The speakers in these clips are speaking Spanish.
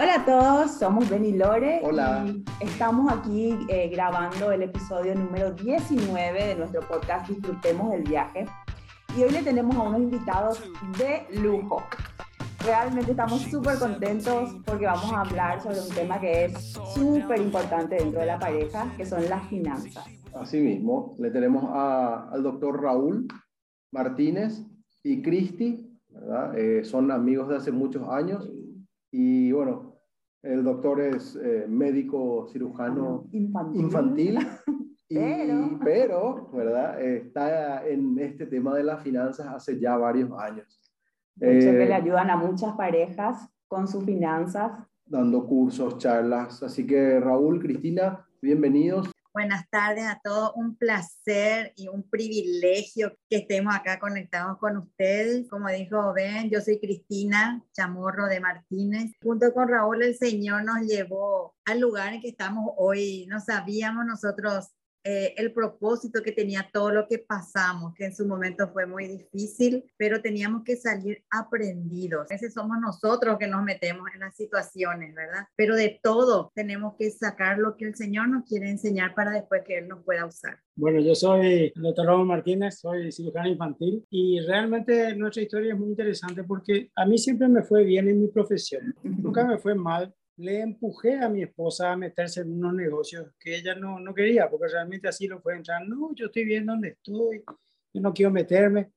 Hola a todos, somos Benny Lore Hola. y estamos aquí eh, grabando el episodio número 19 de nuestro podcast Disfrutemos del viaje. Y hoy le tenemos a unos invitados de lujo. Realmente estamos súper contentos porque vamos a hablar sobre un tema que es súper importante dentro de la pareja, que son las finanzas. Asimismo, le tenemos a- al doctor Raúl Martínez y Cristi, ¿verdad? Eh, son amigos de hace muchos años y bueno, el doctor es eh, médico cirujano Infantil. infantil, y- Pero- pero, ¿verdad? Eh, está en este tema de las finanzas hace ya varios años. De hecho, que Eh, le ayudan a muchas parejas con sus finanzas. dando cursos, charlas. Así que Raúl, Cristina, bienvenidos. Buenas tardes a todos, un placer y un privilegio que estemos acá conectados con ustedes. Como dijo Ben, yo soy Cristina Chamorro de Martínez. Junto con Raúl, el Señor nos llevó al lugar en que estamos hoy. No sabíamos nosotros eh, el propósito que tenía todo lo que pasamos, que en su momento fue muy difícil, pero teníamos que salir aprendidos. A veces somos nosotros que nos metemos en las situaciones, ¿verdad? Pero de todo tenemos que sacar lo que el Señor nos quiere enseñar para después que Él nos pueda usar. Bueno, yo soy el doctor Raúl Martínez, soy cirujano infantil y realmente nuestra historia es muy interesante porque a mí siempre me fue bien en mi profesión, nunca me fue mal. Le empujé a mi esposa a meterse en unos negocios que ella no, no quería, porque realmente así lo fue entrar. No, yo estoy bien donde estoy, yo no quiero meterme.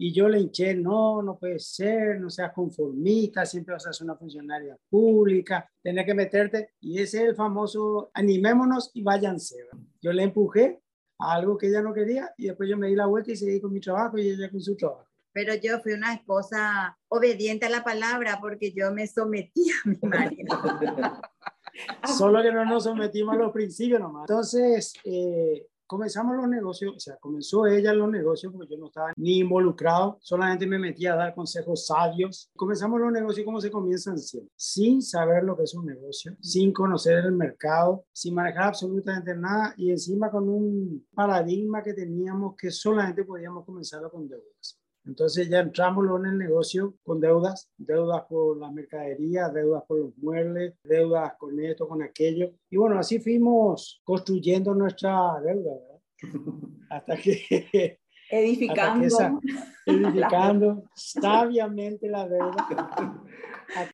Y yo le hinché, no, no puede ser, no seas conformista, siempre vas a ser una funcionaria pública, tenés que meterte. Y ese es el famoso, animémonos y váyanse. Yo le empujé a algo que ella no quería y después yo me di la vuelta y seguí con mi trabajo y ella con su trabajo. Pero yo fui una esposa obediente a la palabra porque yo me sometí a mi marido. Solo que no nos sometimos a los principios nomás. Entonces, eh, comenzamos los negocios, o sea, comenzó ella los negocios porque yo no estaba ni involucrado, solamente me metía a dar consejos sabios. Comenzamos los negocios como se comienzan siempre, sin saber lo que es un negocio, sin conocer el mercado, sin manejar absolutamente nada y encima con un paradigma que teníamos que solamente podíamos comenzarlo con deudas. Entonces ya entramos en el negocio con deudas, deudas por la mercadería, deudas por los muebles, deudas con esto, con aquello. Y bueno, así fuimos construyendo nuestra deuda, ¿verdad? Hasta que, Edificando. Hasta que edificando sabiamente la deuda.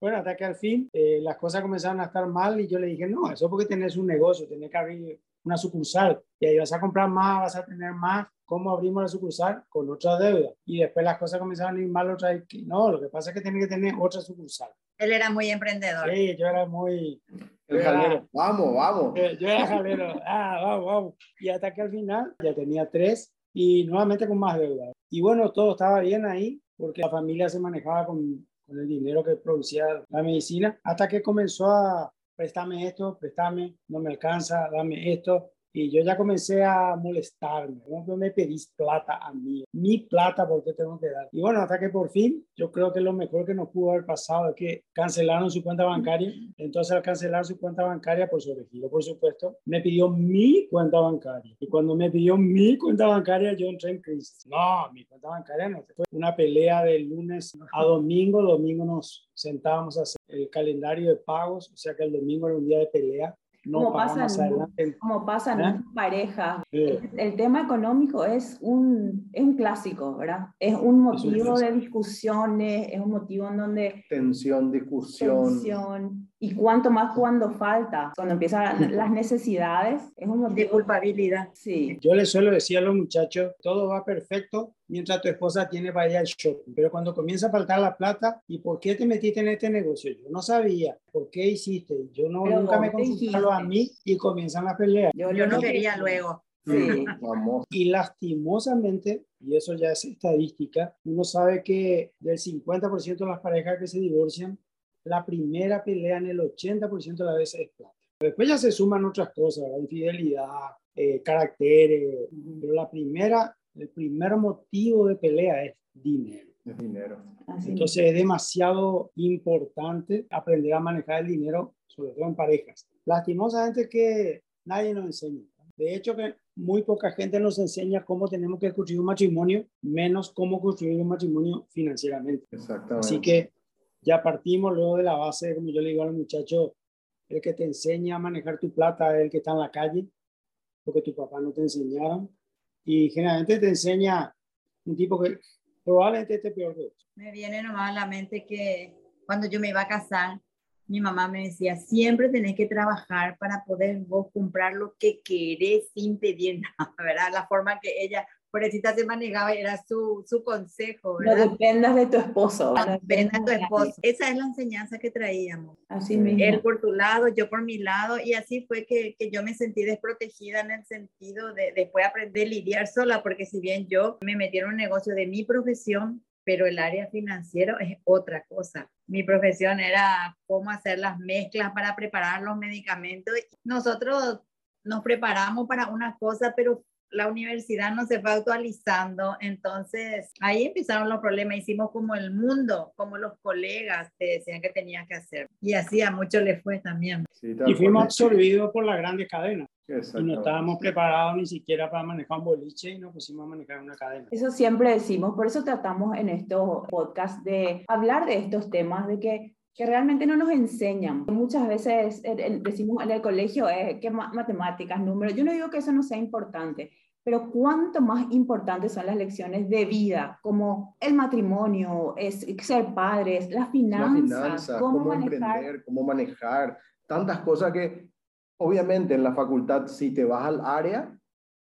Bueno, hasta que al fin eh, las cosas comenzaron a estar mal y yo le dije, no, eso porque tenés un negocio, tenés que abrir una sucursal y ahí vas a comprar más, vas a tener más. ¿Cómo abrimos la sucursal? Con otra deuda. Y después las cosas comenzaron a ir mal otra vez. No, lo que pasa es que tenés que tener otra sucursal. Él era muy emprendedor. Sí, yo era muy... El yo era- jalero. Vamos, vamos. Yo era jalero. Ah, vamos, vamos. Y hasta que al final ya tenía tres y nuevamente con más deuda. Y bueno, todo estaba bien ahí porque la familia se manejaba con, con el dinero que producía la medicina hasta que comenzó a préstame esto, préstame, no me alcanza, dame esto. Y yo ya comencé a molestarme. ¿Cómo me pedís plata a mí? Mi plata, ¿por qué tengo que dar? Y bueno, hasta que por fin, yo creo que lo mejor que nos pudo haber pasado es que cancelaron su cuenta bancaria. Entonces, al cancelar su cuenta bancaria, por sobregiro, por supuesto, me pidió mi cuenta bancaria. Y cuando me pidió mi cuenta bancaria, yo entré en crisis. No, mi cuenta bancaria no. Fue una pelea de lunes a domingo. Domingo nos sentábamos a hacer el calendario de pagos, o sea que el domingo era un día de pelea. No Como pasa en-. Como pasa en ¿Eh? parejas, Eh, el, el tema económico es un, es un clásico, ¿verdad? Es un motivo de discusiones, es un motivo en donde Tensión, discusión. tensión, y cuanto más cuando falta, cuando empiezan las necesidades, es un De motivo. culpabilidad. Sí, Yo les suelo decir a los muchachos, todo va perfecto mientras tu esposa tiene ir al shopping, pero cuando comienza a faltar la plata, ¿y por qué te metiste en este negocio? Yo no sabía, ¿por qué hiciste? Yo no, Pero nunca me consultaron a mí y comienzan las peleas. Yo lo no que- quería luego. Sí, Vamos. Y lastimosamente, y eso ya es estadística, uno sabe que del 50% de las parejas que se divorcian, la primera pelea en el 80% de las veces es plata. Después ya se suman otras cosas, ¿verdad? infidelidad, eh, caracteres, pero la primera, el primer motivo de pelea es dinero. Es dinero. así. Entonces es demasiado importante aprender a manejar el dinero, sobre todo en parejas. Lastimosamente que nadie nos enseña. De hecho que muy poca gente nos enseña cómo tenemos que construir un matrimonio, menos cómo construir un matrimonio financieramente. Exactamente. Así que ya partimos luego de la base, como yo le digo a los muchachos, el que te enseña a manejar tu plata es el que está en la calle, porque tu papá no te enseñaron. Y generalmente te enseña un tipo que probablemente esté peor que Me viene nomás a la mente que cuando yo me iba a casar, mi mamá me decía, siempre tenés que trabajar para poder vos comprar lo que querés sin pedir nada, ¿verdad? La forma que ella pobrecita se manejaba era su, su consejo. ¿verdad? No dependas de tu esposo. No dependas de tu esposo. Esa es la enseñanza que traíamos. Así mismo. Él por tu lado, yo por mi lado, y así fue que, que yo me sentí desprotegida en el sentido de después aprender a lidiar sola, porque si bien yo me metí en un negocio de mi profesión, pero el área financiera es otra cosa. Mi profesión era cómo hacer las mezclas para preparar los medicamentos. Nosotros nos preparamos para una cosa, pero la universidad no se fue actualizando, entonces ahí empezaron los problemas, hicimos como el mundo, como los colegas te decían que tenías que hacer, y así a muchos les fue también. Sí, y fuimos absorbidos por la grandes cadenas. Y no estábamos preparados ni siquiera para manejar un boliche y nos pusimos a manejar una cadena. Eso siempre decimos, por eso tratamos en estos podcasts de hablar de estos temas, de que que realmente no nos enseñan. Muchas veces decimos en el colegio eh, que matemáticas, números. Yo no digo que eso no sea importante, pero cuánto más importantes son las lecciones de vida, como el matrimonio, es ser padres, las finanzas, cómo, manejar. cómo manejar, tantas cosas que obviamente en la facultad si te vas al área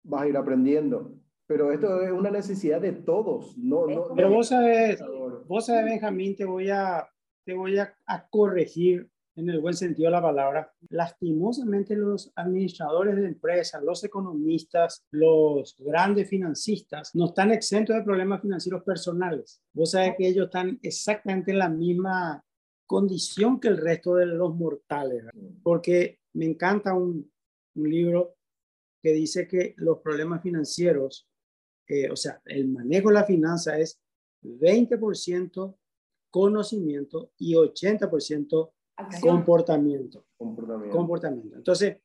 vas a ir aprendiendo, pero esto es una necesidad de todos, no, no Pero vos sabes, vos sabes Benjamín, te voy a te voy a corregir en el buen sentido de la palabra, lastimosamente los administradores de empresas, los economistas, los grandes financistas no están exentos de problemas financieros personales. Vos sabés que ellos están exactamente en la misma condición que el resto de los mortales, porque me encanta un, un libro que dice que los problemas financieros, eh, o sea, el manejo de la finanza es 20% conocimiento y 80% Comportamiento. comportamiento. Comportamiento. Entonces,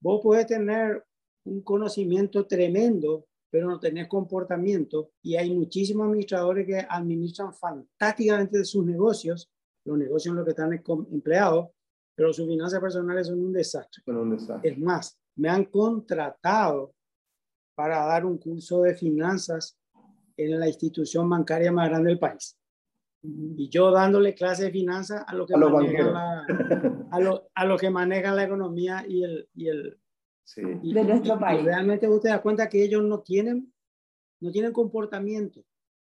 vos podés tener un conocimiento tremendo, pero no tenés comportamiento. Y hay muchísimos administradores que administran fantásticamente de sus negocios. Los negocios en los que están empleados, pero sus finanzas personales son un desastre. Son un desastre. Es más, me han contratado para dar un curso de finanzas en la institución bancaria más grande del país. Y yo dándole clase de finanzas a lo que, manejan, la, a lo, a lo que manejan la economía y el... Y el de nuestro país. realmente usted da cuenta que ellos no tienen, no tienen comportamiento.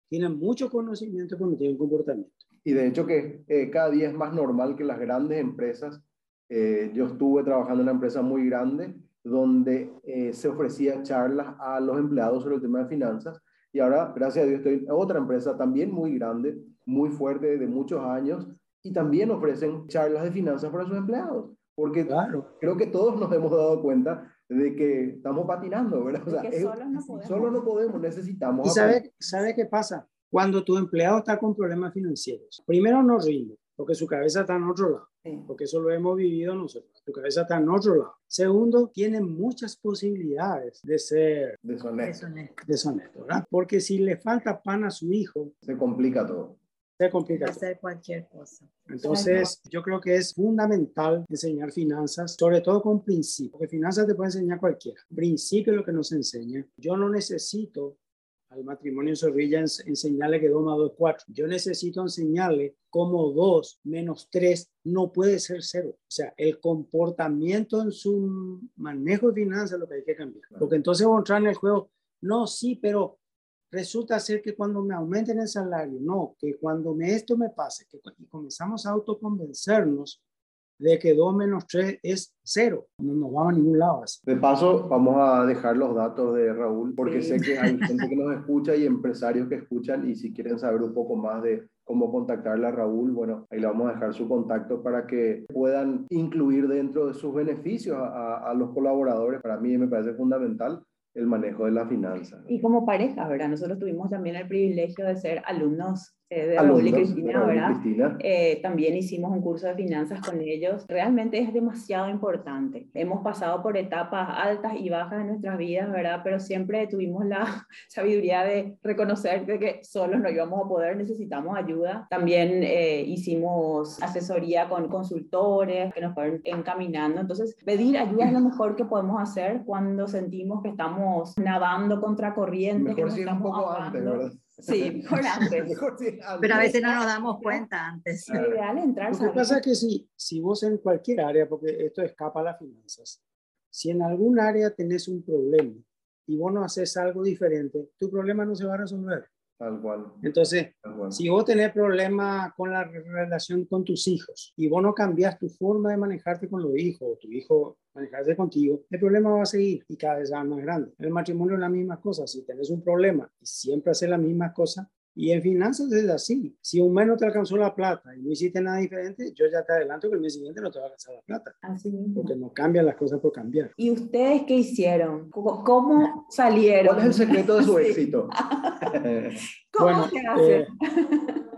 Tienen mucho conocimiento, pero no tienen comportamiento. Y de hecho que eh, cada día es más normal que las grandes empresas, eh, yo estuve trabajando en una empresa muy grande donde eh, se ofrecía charlas a los empleados sobre el tema de finanzas y ahora, gracias a Dios, estoy en otra empresa también muy grande, muy fuerte, de muchos años, y también ofrecen charlas de finanzas para sus empleados. Porque claro. creo que todos nos hemos dado cuenta de que estamos patinando, ¿verdad? O sea, solo, no podemos. solo no podemos, necesitamos. ¿Y sabe, sabe qué pasa? Cuando tu empleado está con problemas financieros, primero no rinde, porque su cabeza está en otro lado, porque eso lo hemos vivido nosotros. Su cabeza está en otro lado. Segundo, tiene muchas posibilidades de ser deshonesto. deshonesto, ¿verdad? Porque si le falta pan a su hijo, se complica todo. Se complica hacer cualquier cosa. Entonces, yo creo que es fundamental enseñar finanzas, sobre todo con principios, porque finanzas te puede enseñar cualquiera. Principio es lo que nos enseña. Yo no necesito al matrimonio Zorrilla enseñarle que 2 más 2 es 4. Yo necesito enseñarle cómo 2 menos 3 no puede ser 0. O sea, el comportamiento en su manejo de finanzas es lo que hay que cambiar. Porque entonces vamos a entrar en el juego, no, sí, pero resulta ser que cuando me aumenten el salario, no, que cuando me, esto me pase, que y comenzamos a autoconvencernos de que 2 menos 3 es 0. No nos vamos a ningún lado. Así. De paso, vamos a dejar los datos de Raúl, porque sé que hay gente que nos escucha y empresarios que escuchan y si quieren saber un poco más de cómo contactarle a Raúl, bueno, ahí le vamos a dejar su contacto para que puedan incluir dentro de sus beneficios a, a los colaboradores. Para mí me parece fundamental el manejo de la finanza. Y como pareja, ¿verdad? Nosotros tuvimos también el privilegio de ser alumnos eh, de Raúl y Cristina, ¿verdad? Eh, también hicimos un curso de finanzas con ellos. Realmente es demasiado importante. Hemos pasado por etapas altas y bajas en nuestras vidas, ¿verdad? Pero siempre tuvimos la sabiduría de reconocer que solo no íbamos a poder, necesitamos ayuda. También eh, hicimos asesoría con consultores que nos fueron encaminando. Entonces, pedir ayuda es lo mejor que podemos hacer cuando sentimos que estamos nadando contra corriente. Mejor que un poco antes, ¿verdad? Sí, mejor antes. Pero a veces no nos damos cuenta antes. Es ideal entrar. Lo que pasa es que si, si vos en cualquier área, porque esto escapa a las finanzas, si en algún área tenés un problema y vos no haces algo diferente, tu problema no se va a resolver. Tal cual. Entonces, si vos tenés problemas con la relación con tus hijos y vos no cambias tu forma de manejarte con los hijos, o tu hijo manejarse contigo, el problema va a seguir y cada vez va más grande. En el matrimonio es la misma cosa. Si tenés un problema y siempre haces la misma cosa, y en finanzas es así. Si un mes no te alcanzó la plata y no hiciste nada diferente, yo ya te adelanto que el mes siguiente no te va a alcanzar la plata. Así mismo. Porque no cambian las cosas por cambiar. ¿Y ustedes qué hicieron? ¿Cómo salieron? ¿Cuál es el secreto de su éxito? ¿Cómo Bueno, se hace? eh,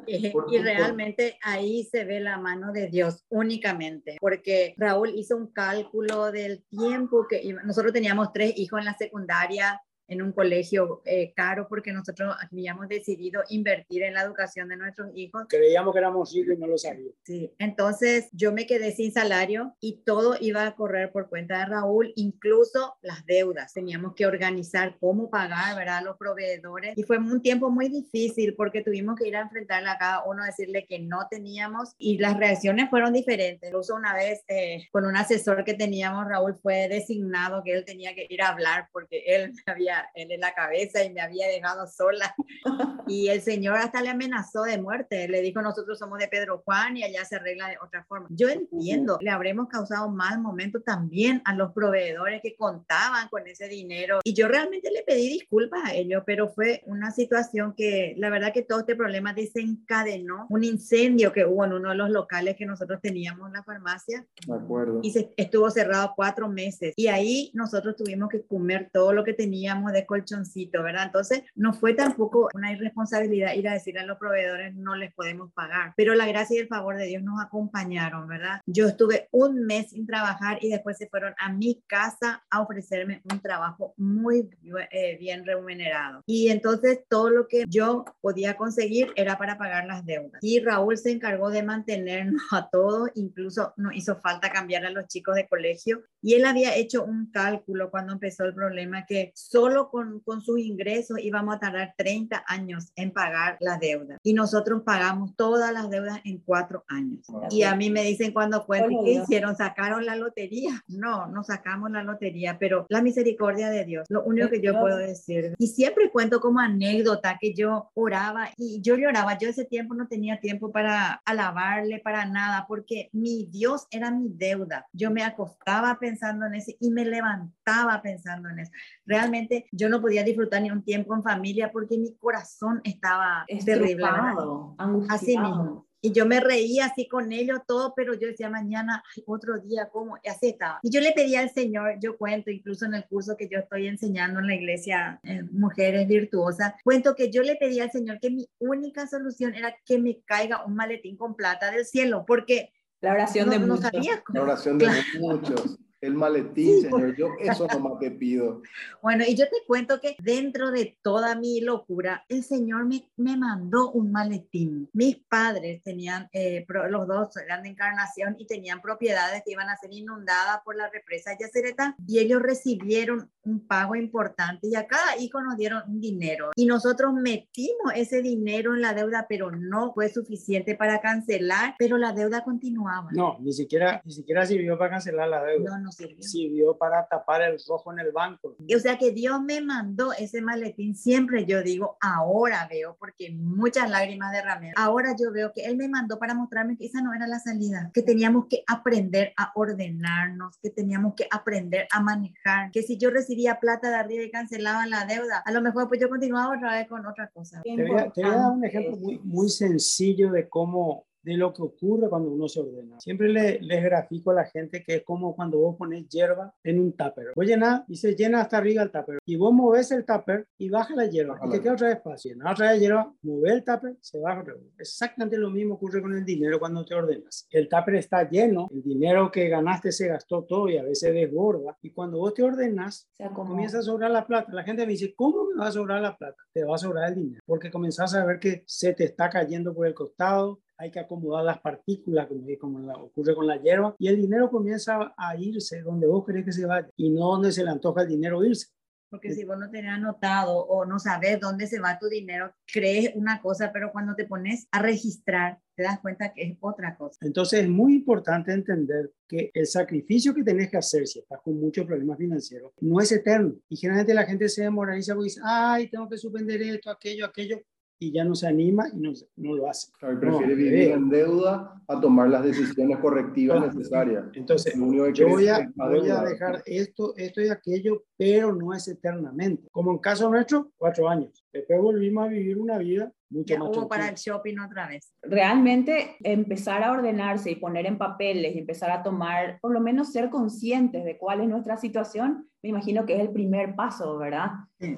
Eh, Por- Y realmente ahí se ve la mano de Dios únicamente, porque Raúl hizo un cálculo del tiempo que nosotros teníamos tres hijos en la secundaria en un colegio eh, caro porque nosotros habíamos decidido invertir en la educación de nuestros hijos. creíamos que éramos ricos y no lo sabíamos. Sí, entonces yo me quedé sin salario y todo iba a correr por cuenta de Raúl, incluso las deudas. Teníamos que organizar cómo pagar, ¿verdad? Los proveedores. Y fue un tiempo muy difícil porque tuvimos que ir a enfrentarle a cada uno, decirle que no teníamos y las reacciones fueron diferentes. Incluso una vez eh, con un asesor que teníamos, Raúl fue designado que él tenía que ir a hablar porque él me él en la cabeza y me había dejado sola. Y el Señor hasta le amenazó de muerte. Le dijo, nosotros somos de Pedro Juan y allá se arregla de otra forma. Yo entiendo, le habremos causado mal momento también a los proveedores que contaban con ese dinero. Y yo realmente le pedí disculpas a ellos, pero fue una situación que la verdad que todo este problema desencadenó un incendio que hubo en uno de los locales que nosotros teníamos en la farmacia De acuerdo. y se estuvo cerrado cuatro meses. Y ahí nosotros tuvimos que comer todo lo que teníamos de colchoncito, ¿verdad? Entonces, no fue tampoco una irresponsabilidad ir a decirle a los proveedores no les podemos pagar, pero la gracia y el favor de Dios nos acompañaron, ¿verdad? Yo estuve un mes sin trabajar y después se fueron a mi casa a ofrecerme un trabajo muy eh, bien remunerado. Y entonces todo lo que yo podía conseguir era para pagar las deudas. Y Raúl se encargó de mantenernos a todos, incluso nos hizo falta cambiar a los chicos de colegio. Y él había hecho un cálculo cuando empezó el problema que solo con, con sus ingresos íbamos a tardar 30 años en pagar la deuda. Y nosotros pagamos todas las deudas en cuatro años. Y a mí me dicen cuando cuento, ¿qué hicieron? ¿Sacaron la lotería? No, no sacamos la lotería, pero la misericordia de Dios, lo único que yo puedo decir. Y siempre cuento como anécdota que yo oraba y yo lloraba. Yo ese tiempo no tenía tiempo para alabarle, para nada, porque mi Dios era mi deuda. Yo me acostaba pensando en eso y me levantaba pensando en eso. Realmente yo no podía disfrutar ni un tiempo en familia porque mi corazón estaba terrible. Así angustiado. mismo. Y yo me reía así con ellos todo, pero yo decía mañana, ay, otro día, ¿cómo? Y así estaba. Y yo le pedía al Señor, yo cuento, incluso en el curso que yo estoy enseñando en la iglesia eh, Mujeres Virtuosas, cuento que yo le pedí al Señor que mi única solución era que me caiga un maletín con plata del cielo, porque La oración no, de no muchos. sabía cómo. La oración de Claro. muchos. El maletín, Señor. Yo eso nomás te pido. Bueno, y yo te cuento que dentro de toda mi locura, el Señor me, me mandó un maletín. Mis padres tenían, eh, pro- los dos eran de encarnación y tenían propiedades que iban a ser inundadas por la represa Yacereta y ellos recibieron un pago importante y a cada hijo nos dieron un dinero y nosotros metimos ese dinero en la deuda, pero no fue suficiente para cancelar, pero la deuda continuaba. No, ni siquiera, ni siquiera sirvió para cancelar la deuda. no, no sirvió. Sirvió para tapar el rojo en el banco. O sea que Dios me mandó ese maletín. Siempre yo digo, ahora veo, porque muchas lágrimas derramé. Ahora yo veo que Él me mandó para mostrarme que esa no era la salida, que teníamos que aprender a ordenarnos, que teníamos que aprender a manejar, que si yo recibía plata de arriba y cancelaba la deuda, a lo mejor pues yo continuaba otra vez con otra cosa. Te voy, a, te voy a dar un ejemplo muy, muy sencillo de cómo de lo que ocurre cuando uno se ordena. Siempre le, les grafico a la gente que es como cuando vos pones hierba en un tupper. Vos llenás y se llena hasta arriba el tupper. Y vos moves el tupper y baja la hierba. Y te queda otra vez fácil. Llena otra vez hierba, mueve el tupper, se baja otra vez. Exactamente lo mismo ocurre con el dinero cuando te ordenas. El tupper está lleno, el dinero que ganaste se gastó todo y a veces desborda. Y cuando vos te ordenas, comienza a sobrar la plata. La gente me dice, ¿cómo me va a sobrar la plata? Te va a sobrar el dinero. Porque comenzás a ver que se te está cayendo por el costado, hay que acomodar las partículas, como, como ocurre con la hierba, y el dinero comienza a irse donde vos querés que se vaya y no donde se le antoja el dinero irse. Porque si vos no tenés anotado o no sabes dónde se va tu dinero, crees una cosa, pero cuando te pones a registrar, te das cuenta que es otra cosa. Entonces es muy importante entender que el sacrificio que tenés que hacer si estás con muchos problemas financieros no es eterno. Y generalmente la gente se demoraliza porque dice, ay, tengo que suspender esto, aquello, aquello y ya no se anima y no, no lo hace. prefiere vivir en deuda a tomar las decisiones correctivas necesarias. Entonces, yo voy a, voy a dejar esto, esto y aquello, pero no es eternamente. Como en caso nuestro, cuatro años. Después volvimos a vivir una vida mucho más hubo para el shopping otra vez. Realmente empezar a ordenarse y poner en papeles y empezar a tomar, por lo menos ser conscientes de cuál es nuestra situación, me imagino que es el primer paso, ¿verdad?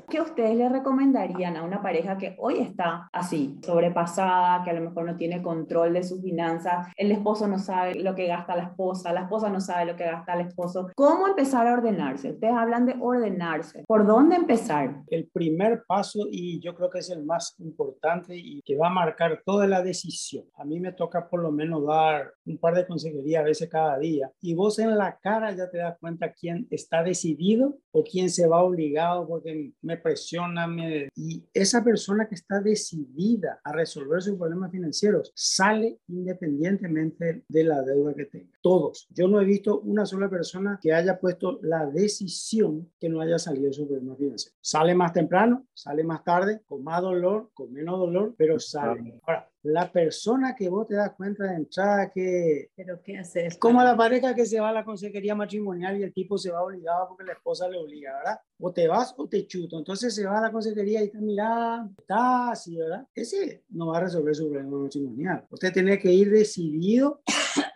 ¿Qué ustedes le recomendarían a una pareja que hoy está así, sobrepasada, que a lo mejor no tiene control de sus finanzas? El esposo no sabe lo que gasta la esposa, la esposa no sabe lo que gasta el esposo. ¿Cómo empezar a ordenarse? Ustedes hablan de ordenarse. ¿Por dónde empezar? El primer paso, y yo creo que es el más importante y que va a marcar toda la decisión. A mí me toca por lo menos dar un par de consejerías a veces cada día, y vos en la cara ya te das cuenta quién está decidido o quién se va obligado porque me presiona. Me... Y esa persona que está decidida a resolver sus problemas financieros sale independientemente de la deuda que tenga. Todos. Yo no he visto una sola persona que haya puesto la decisión que no haya salido de su problema financiero. Sale más temprano, sale más tarde, con más dolor, con menos dolor, pero sale. Ahora, la persona que vos te das cuenta de entrada que... ¿Pero qué haces? Como la pareja que se va a la consejería matrimonial y el tipo se va obligado porque la esposa le obliga, ¿verdad? O te vas o te chuto. Entonces se va a la consejería y está mirando, está así, ¿verdad? Ese no va a resolver su problema matrimonial. Usted tiene que ir decidido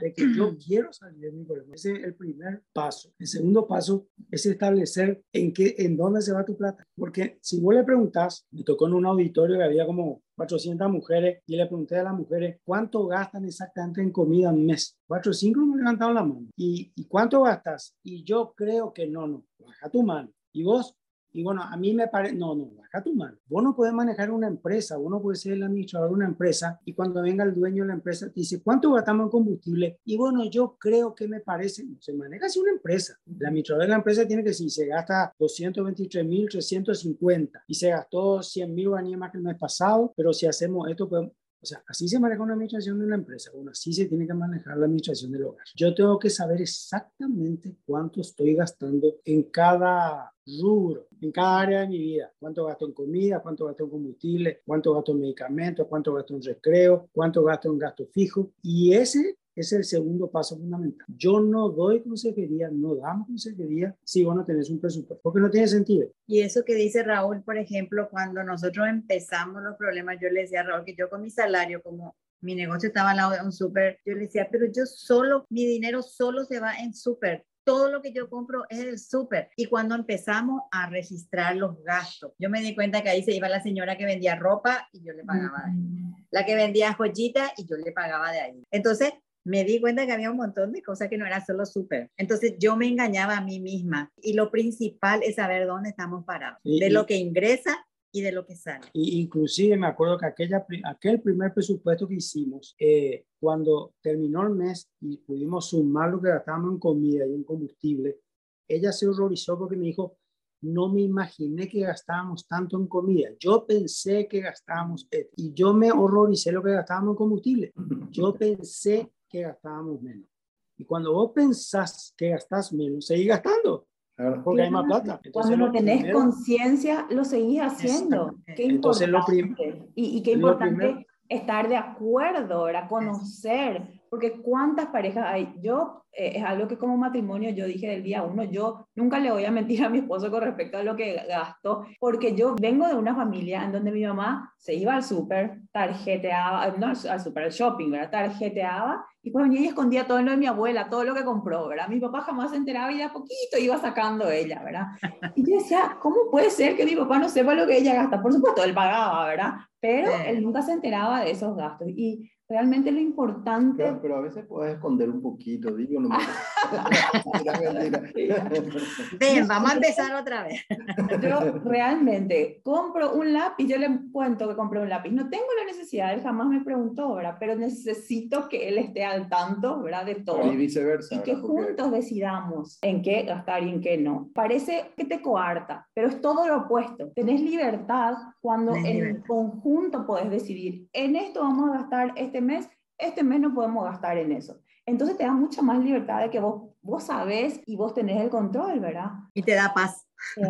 de que yo quiero salir de mi problema. Ese es el primer paso. El segundo paso es establecer en qué, en dónde se va tu plata. Porque si vos le preguntas, me tocó en un auditorio que había como 400 mujeres y le pregunté a las mujeres cuánto gastan exactamente en comida un mes. Cuatro o cinco me levantaron la mano. ¿Y, ¿Y cuánto gastas? Y yo creo que no, no. Baja tu mano. ¿Y vos? Y bueno, a mí me parece, no, no, baja tu mano. Vos no puedes manejar una empresa, vos no puedes ser el administrador de una empresa y cuando venga el dueño de la empresa te dice, ¿cuánto gastamos en combustible? Y bueno, yo creo que me parece, se maneja así una empresa. El administrador de la empresa tiene que decir, se gasta 223.350 y se gastó 100 mil más que el mes pasado, pero si hacemos esto, podemos, o sea, así se maneja una administración de una empresa, bueno, así se tiene que manejar la administración del hogar. Yo tengo que saber exactamente cuánto estoy gastando en cada rubro, en cada área de mi vida. Cuánto gasto en comida, cuánto gasto en combustible, cuánto gasto en medicamentos, cuánto gasto en recreo, cuánto gasto en gasto fijo. Y ese es el segundo paso fundamental. Yo no doy consejería, no damos consejería si vos no tenés un presupuesto, porque no tiene sentido. Y eso que dice Raúl, por ejemplo, cuando nosotros empezamos los problemas, yo le decía a Raúl que yo con mi salario, como mi negocio estaba al lado de un súper, yo le decía, pero yo solo, mi dinero solo se va en súper todo lo que yo compro es el súper. Y cuando empezamos a registrar los gastos, yo me di cuenta que ahí se iba la señora que vendía ropa y yo le pagaba de ahí. La que vendía joyita y yo le pagaba de ahí. Entonces, me di cuenta que había un montón de cosas que no era solo súper. Entonces yo me engañaba a mí misma y lo principal es saber dónde estamos parados, de lo que ingresa y de lo que sale. Y inclusive me acuerdo que aquella, aquel primer presupuesto que hicimos, eh, cuando terminó el mes y pudimos sumar lo que gastábamos en comida y en combustible, ella se horrorizó porque me dijo, no me imaginé que gastábamos tanto en comida. Yo pensé que gastábamos, y yo me horroricé lo que gastábamos en combustible. Yo pensé que gastábamos menos. Y cuando vos pensás que gastás menos, seguís gastando. Porque hay más plata. cuando no tenés conciencia, lo seguís haciendo. Qué Entonces, importante. Lo y, y, qué importante estar de acuerdo, era conocer porque cuántas parejas hay. Yo, eh, es algo que como matrimonio yo dije del día uno, yo nunca le voy a mentir a mi esposo con respecto a lo que gasto, porque yo vengo de una familia en donde mi mamá se iba al súper, tarjeteaba, no al súper, al shopping, ¿verdad? Tarjeteaba y pues venía y escondía todo lo de mi abuela, todo lo que compró, ¿verdad? Mi papá jamás se enteraba y de a poquito iba sacando ella, ¿verdad? Y yo decía, ¿cómo puede ser que mi papá no sepa lo que ella gasta? Por supuesto, él pagaba, ¿verdad? Pero él nunca se enteraba de esos gastos. Y realmente lo importante... Pero, a veces puedes esconder un poquito, digo, no me... Ven, vamos a empezar otra vez. Yo realmente compro un lápiz, yo le cuento que compré un lápiz. No tengo la necesidad, él jamás me preguntó, ¿verdad? Pero necesito que él esté al tanto, ¿verdad? De todo. Y viceversa. Y que juntos decidamos en qué gastar y en qué no. Parece que te coarta, pero es todo lo opuesto. Tenés libertad cuando en conjunto puedes decidir, en esto vamos a gastar este mes, este mes no podemos gastar en eso. Entonces te da mucha más libertad de que vos, vos sabés y vos tenés el control, ¿verdad? Y te da paz.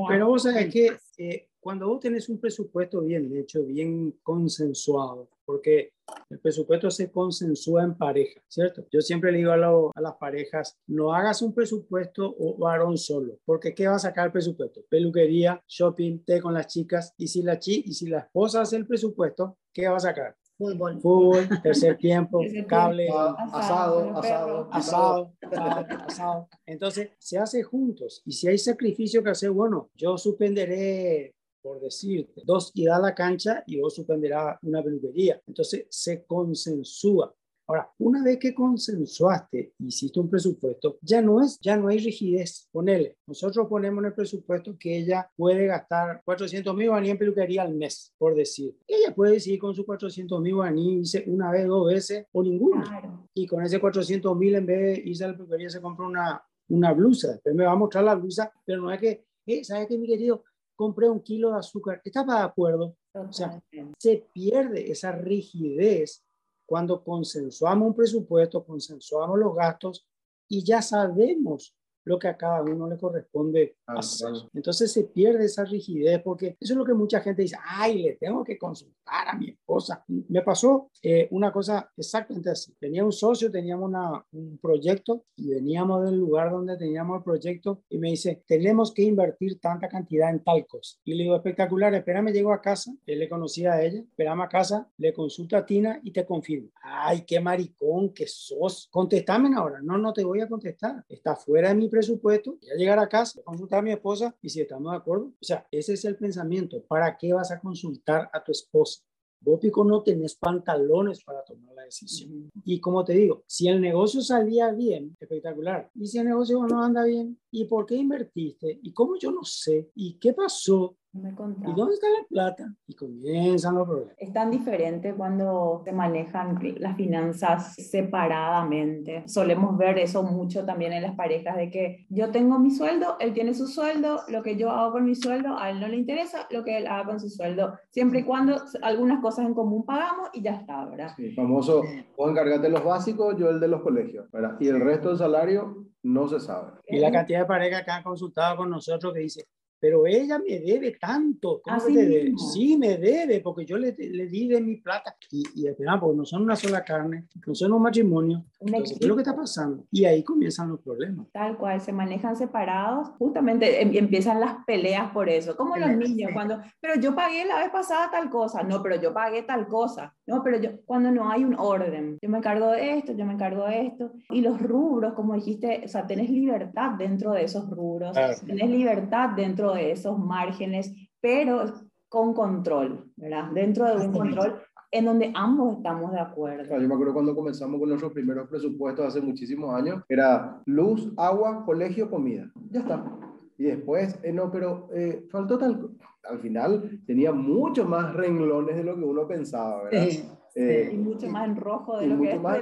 Pero vos sabés que eh, cuando vos tenés un presupuesto bien hecho, bien consensuado, porque el presupuesto se consensúa en pareja, ¿cierto? Yo siempre le digo a, a, las parejas, no hagas un presupuesto o varón solo, porque ¿qué va a sacar el presupuesto? Peluquería, shopping, té con las chicas, y si la, chi y si la esposa hace el presupuesto, ¿qué va a sacar? Fútbol. Fútbol, tercer tiempo, cable, asado, asado, asado, asado, Entonces, se hace juntos. Y si hay sacrificio que hacer, bueno, yo suspenderé por decirte, dos irá a la cancha y vos suspenderás una peluquería. Entonces se consensúa. Ahora, una vez que consensuaste, hiciste un presupuesto, ya no es, ya no hay rigidez. Ponele, nosotros ponemos en el presupuesto que ella puede gastar 400 mil guaní en peluquería al mes, por decir. Ella puede decidir con sus 400 mil guaní una vez, dos veces o ninguna. Y con ese 400 mil en vez de irse a la peluquería se compra una, una blusa. Después me va a mostrar la blusa, pero no es que, eh, ¿sabes qué, mi querido? compré un kilo de azúcar. ¿Estaba de acuerdo? O sea, se pierde esa rigidez cuando consensuamos un presupuesto, consensuamos los gastos y ya sabemos lo que a cada uno le corresponde ah, hacer. Entonces se pierde esa rigidez porque eso es lo que mucha gente dice, ay, le tengo que consultar a mi esposa. Me pasó eh, una cosa exactamente así. Tenía un socio, teníamos una, un proyecto y veníamos del lugar donde teníamos el proyecto y me dice, tenemos que invertir tanta cantidad en tal cosa. Y le digo, espectacular, espérame, llego a casa, él le conocía a ella, espérame a casa, le consulto a Tina y te confirmo. Ay, qué maricón que sos. Contestame ahora. No, no te voy a contestar. Está fuera de mi presupuesto, voy a llegar a casa, consultar a mi esposa y si estamos de acuerdo, o sea, ese es el pensamiento. ¿Para qué vas a consultar a tu esposa? Vos, Pico, no tenés pantalones para tomar la decisión. Y como te digo, si el negocio salía bien, espectacular. Y si el negocio no anda bien, ¿y por qué invertiste? ¿Y cómo yo no sé? ¿Y qué pasó? ¿Y dónde está la plata? Y comienzan los problemas. Es tan diferente cuando se manejan las finanzas separadamente. Solemos ver eso mucho también en las parejas, de que yo tengo mi sueldo, él tiene su sueldo, lo que yo hago con mi sueldo, a él no le interesa lo que él haga con su sueldo, siempre y cuando algunas cosas en común pagamos y ya está, ¿verdad? Sí, famoso, vos encargate de los básicos, yo el de los colegios, ¿verdad? Y el resto del salario no se sabe. Y la cantidad de parejas que han consultado con nosotros que dice, pero ella me debe tanto. ¿Cómo te debe? Sí, me debe, porque yo le, le di de mi plata. Y, y porque no son una sola carne, no son un matrimonio. Entonces, ¿qué es lo que está pasando? Y ahí comienzan los problemas. Tal cual, se manejan separados. Justamente em, empiezan las peleas por eso. Como los niños, cuando, pero yo pagué la vez pasada tal cosa. No, pero yo pagué tal cosa. No, pero yo, cuando no hay un orden. Yo me encargo de esto, yo me encargo de esto. Y los rubros, como dijiste, o sea, tenés libertad dentro de esos rubros. Tenés libertad dentro de esos márgenes, pero con control, ¿verdad? Dentro de un control en donde ambos estamos de acuerdo. yo me acuerdo cuando comenzamos con nuestros primeros presupuestos hace muchísimos años, era luz, agua, colegio, comida. Ya está. Y después, eh, no, pero eh, faltó tal... Al final tenía mucho más renglones de lo que uno pensaba, ¿verdad? Eh, y mucho más en rojo de lo que es más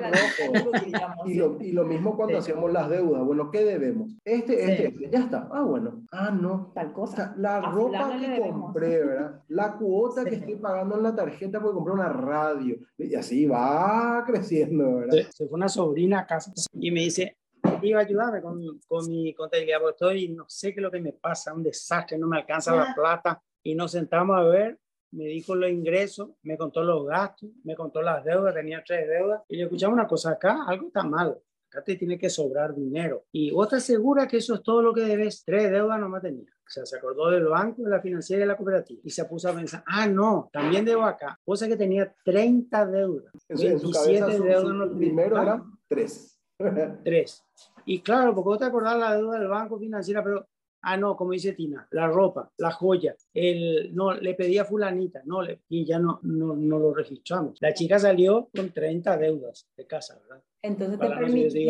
y, lo, y lo mismo cuando hacíamos las deudas. Bueno, ¿qué debemos? Este, este, este, ya está. Ah, bueno. Ah, no. Tal cosa. la ropa que compré, ¿verdad? La cuota que estoy pagando en la tarjeta porque compré una radio. Y así va creciendo, ¿verdad? Se fue una sobrina a casa y me dice, iba a ayudarme con, con mi contabilidad, porque estoy, no sé qué es lo que me pasa, un desastre, no me alcanza la plata. Y nos sentamos a ver me dijo los ingresos, me contó los gastos, me contó las deudas, tenía tres deudas. Y le escuchaba una cosa, acá algo está mal, acá te tiene que sobrar dinero. Y vos te aseguras que eso es todo lo que debes. Tres deudas no me tenía. O sea, se acordó del banco, de la financiera y de la cooperativa. Y se puso a pensar, ah, no, también debo acá. Cosa que tenía 30 deudas. En su cabeza, su, deudas. no primero eran tres. tres. Y claro, porque vos te acordás la deuda del banco financiera, pero Ah, no, como dice Tina, la ropa, la joya, el, no, le pedí a fulanita, no, le, y ya no, no, no lo registramos. La chica salió con 30 deudas de casa, ¿verdad? Entonces te permití,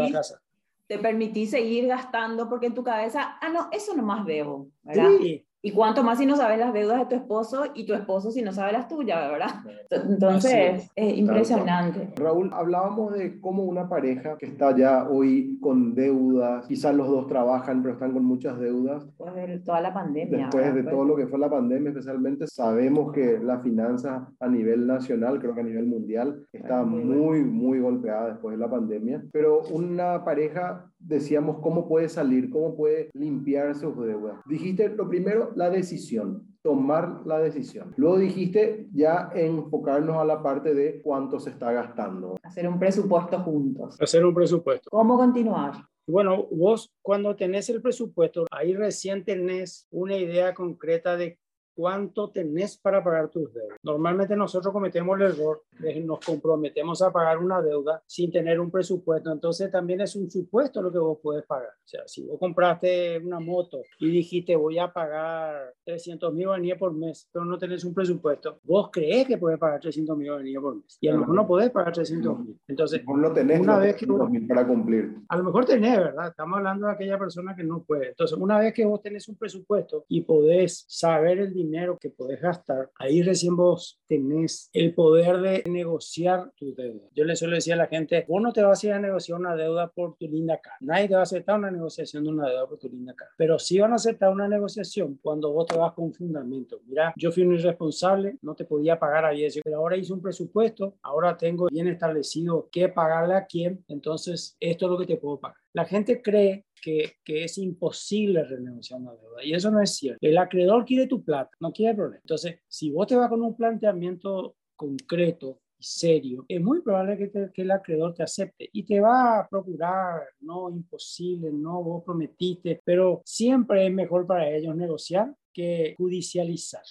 te permití seguir gastando porque en tu cabeza, ah, no, eso nomás debo, ¿verdad? Sí. Y cuánto más si no sabes las deudas de tu esposo y tu esposo si no sabe las tuyas, ¿verdad? Entonces, es impresionante. Raúl, hablábamos de cómo una pareja que está ya hoy con deudas, quizás los dos trabajan, pero están con muchas deudas. Después de toda la pandemia. Después de todo lo que fue la pandemia, especialmente, sabemos que la finanza a nivel nacional, creo que a nivel mundial, está muy, muy golpeada después de la pandemia. Pero una pareja decíamos cómo puede salir, cómo puede limpiar sus deudas. Dijiste lo primero, la decisión, tomar la decisión. Luego dijiste ya enfocarnos a la parte de cuánto se está gastando. Hacer un presupuesto juntos. Hacer un presupuesto. ¿Cómo continuar? Bueno, vos cuando tenés el presupuesto, ahí recién tenés una idea concreta de cuánto tenés para pagar tus deudas. Normalmente nosotros cometemos el error de nos comprometemos a pagar una deuda sin tener un presupuesto. Entonces también es un supuesto lo que vos puedes pagar. O sea, si vos compraste una moto y dijiste voy a pagar 300 mil guaraníes por mes, pero no tenés un presupuesto, vos crees que puedes pagar 300 mil guaraníes por mes. Y a lo mejor no podés pagar 300 mil. Entonces, vos no tenés una vez que vos, para cumplir. A lo mejor tenés, ¿verdad? Estamos hablando de aquella persona que no puede. Entonces, una vez que vos tenés un presupuesto y podés saber el dinero, dinero que podés gastar, ahí recién vos tenés el poder de negociar tu deuda. Yo le suelo decir a la gente, vos no te vas a ir a negociar una deuda por tu linda cara. Nadie te va a aceptar una negociación de una deuda por tu linda cara. Pero sí van a aceptar una negociación cuando vos te vas con un fundamento. Mira, yo fui un irresponsable, no te podía pagar ayer, pero ahora hice un presupuesto, ahora tengo bien establecido qué pagarle a quién, entonces esto es lo que te puedo pagar. La gente cree que, que, es imposible renegociar una deuda. Y eso no es cierto. El acreedor quiere tu plata, no quiere problema. Entonces, si vos te vas con un planteamiento concreto y serio, es muy probable que, que, el acreedor te acepte y te va a procurar, no imposible, no vos prometiste, pero siempre es mejor para ellos negociar que judicializar.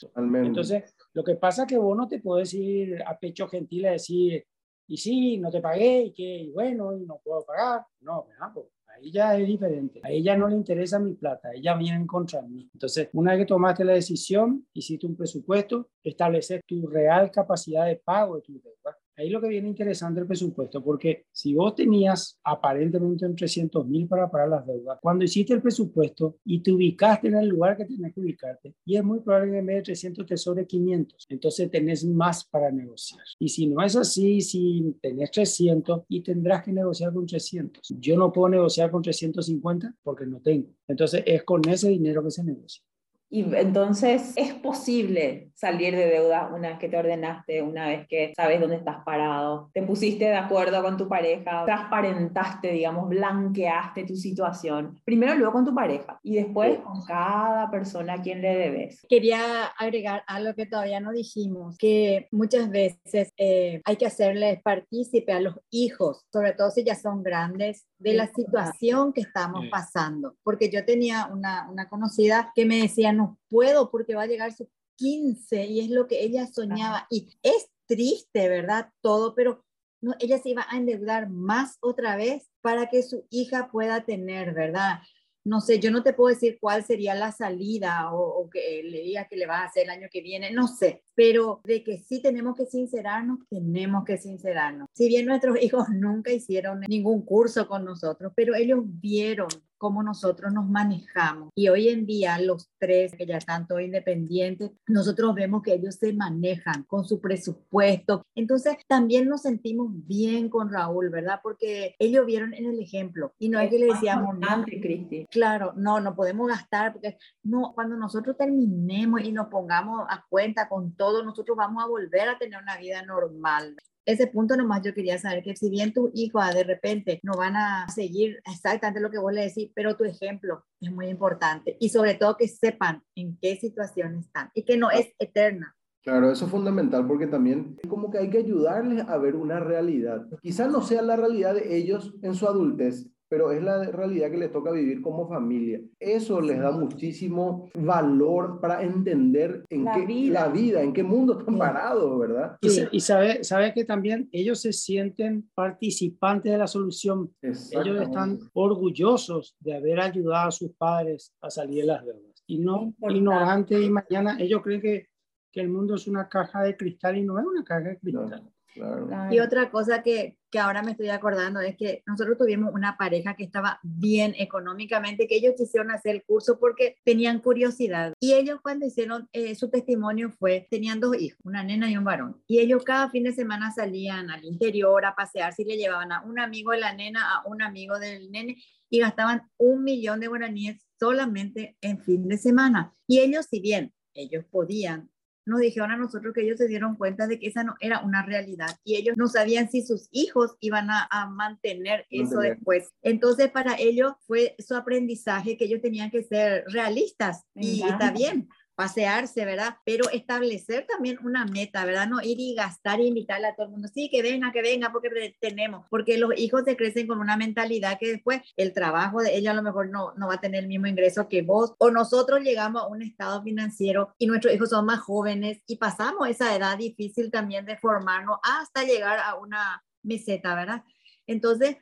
Entonces, lo que pasa es que vos no te puedes ir a pecho gentil a decir, y sí, no te pagué, y que, y bueno, y no puedo pagar. No, ¿verdad? Pues, ya es diferente. A ella no le interesa mi plata, ella viene en contra de mí. Entonces, una vez que tomaste la decisión, hiciste un presupuesto, establecer tu real capacidad de pago de tu deuda Ahí lo que viene interesante el presupuesto, porque si vos tenías aparentemente un 300 mil para pagar las deudas, cuando hiciste el presupuesto y te ubicaste en el lugar que tenías que ubicarte, y es muy probable que en vez de 300 te sobre 500, entonces tenés más para negociar. Y si no es así, si tenés 300 y tendrás que negociar con 300. Yo no puedo negociar con 350 porque no tengo. Entonces es con ese dinero que se negocia. Y entonces es posible salir de deuda una vez que te ordenaste, una vez que sabes dónde estás parado, te pusiste de acuerdo con tu pareja, transparentaste, digamos, blanqueaste tu situación. Primero luego con tu pareja y después con cada persona a quien le debes. Quería agregar algo que todavía no dijimos, que muchas veces eh, hay que hacerles partícipe a los hijos, sobre todo si ya son grandes, de la situación que estamos pasando. Porque yo tenía una, una conocida que me decía, no puedo porque va a llegar su 15 y es lo que ella soñaba. Y es triste, ¿verdad? Todo, pero no, ella se iba a endeudar más otra vez para que su hija pueda tener, ¿verdad? No sé, yo no te puedo decir cuál sería la salida o, o que le diga que le va a hacer el año que viene, no sé, pero de que sí tenemos que sincerarnos, tenemos que sincerarnos. Si bien nuestros hijos nunca hicieron ningún curso con nosotros, pero ellos vieron cómo nosotros nos manejamos. Y hoy en día los tres que ya están todos independientes, nosotros vemos que ellos se manejan con su presupuesto. Entonces también nos sentimos bien con Raúl, ¿verdad? Porque ellos vieron en el ejemplo y no es, que le decíamos, no, Cristi. claro, no, no podemos gastar porque no, cuando nosotros terminemos y nos pongamos a cuenta con todo, nosotros vamos a volver a tener una vida normal ese punto nomás yo quería saber que si bien tus hijos de repente no van a seguir exactamente lo que vos le decís, pero tu ejemplo es muy importante y sobre todo que sepan en qué situación están y que no es eterna Claro, eso es fundamental porque también como que hay que ayudarles a ver una realidad. Quizás no sea la realidad de ellos en su adultez, pero es la realidad que les toca vivir como familia. Eso les da muchísimo valor para entender en La qué vida. la vida, en qué mundo están Sí. parados, ¿verdad? Y, y sabe, sabe que también ellos se sienten participantes de la solución. Ellos están orgullosos de haber ayudado a sus padres a salir de las deudas. Y no ignorantes y mañana ellos creen que, que el mundo es una caja de cristal y no es una caja de cristal. Claro. Claro. Y otra cosa que, que ahora me estoy acordando es que nosotros tuvimos una pareja que estaba bien económicamente, que ellos quisieron hacer el curso porque tenían curiosidad. Y ellos cuando hicieron eh, su testimonio fue, tenían dos hijos, una nena y un varón. Y ellos cada fin de semana salían al interior a pasear, si le llevaban a un amigo de la nena, a un amigo del nene, y gastaban un millón de guaraníes solamente en fin de semana. Y ellos, si bien ellos podían nos dijeron a nosotros que ellos se dieron cuenta de que esa no era una realidad y ellos no sabían si sus hijos iban a, a mantener eso Mantener. después. Entonces para ellos fue su aprendizaje que ellos tenían que ser realistas y encanta. está bien pasearse, ¿verdad? Pero establecer también una meta, ¿verdad? No ir y gastar y invitarle a todo el mundo, sí, que venga, que venga, porque tenemos, porque los hijos se crecen con una mentalidad que después el trabajo de ellos a lo mejor no, no va a tener el mismo ingreso que vos, o nosotros llegamos a un estado financiero y nuestros hijos son más jóvenes y pasamos esa edad difícil también de formarnos hasta llegar a una meseta, ¿verdad? Entonces,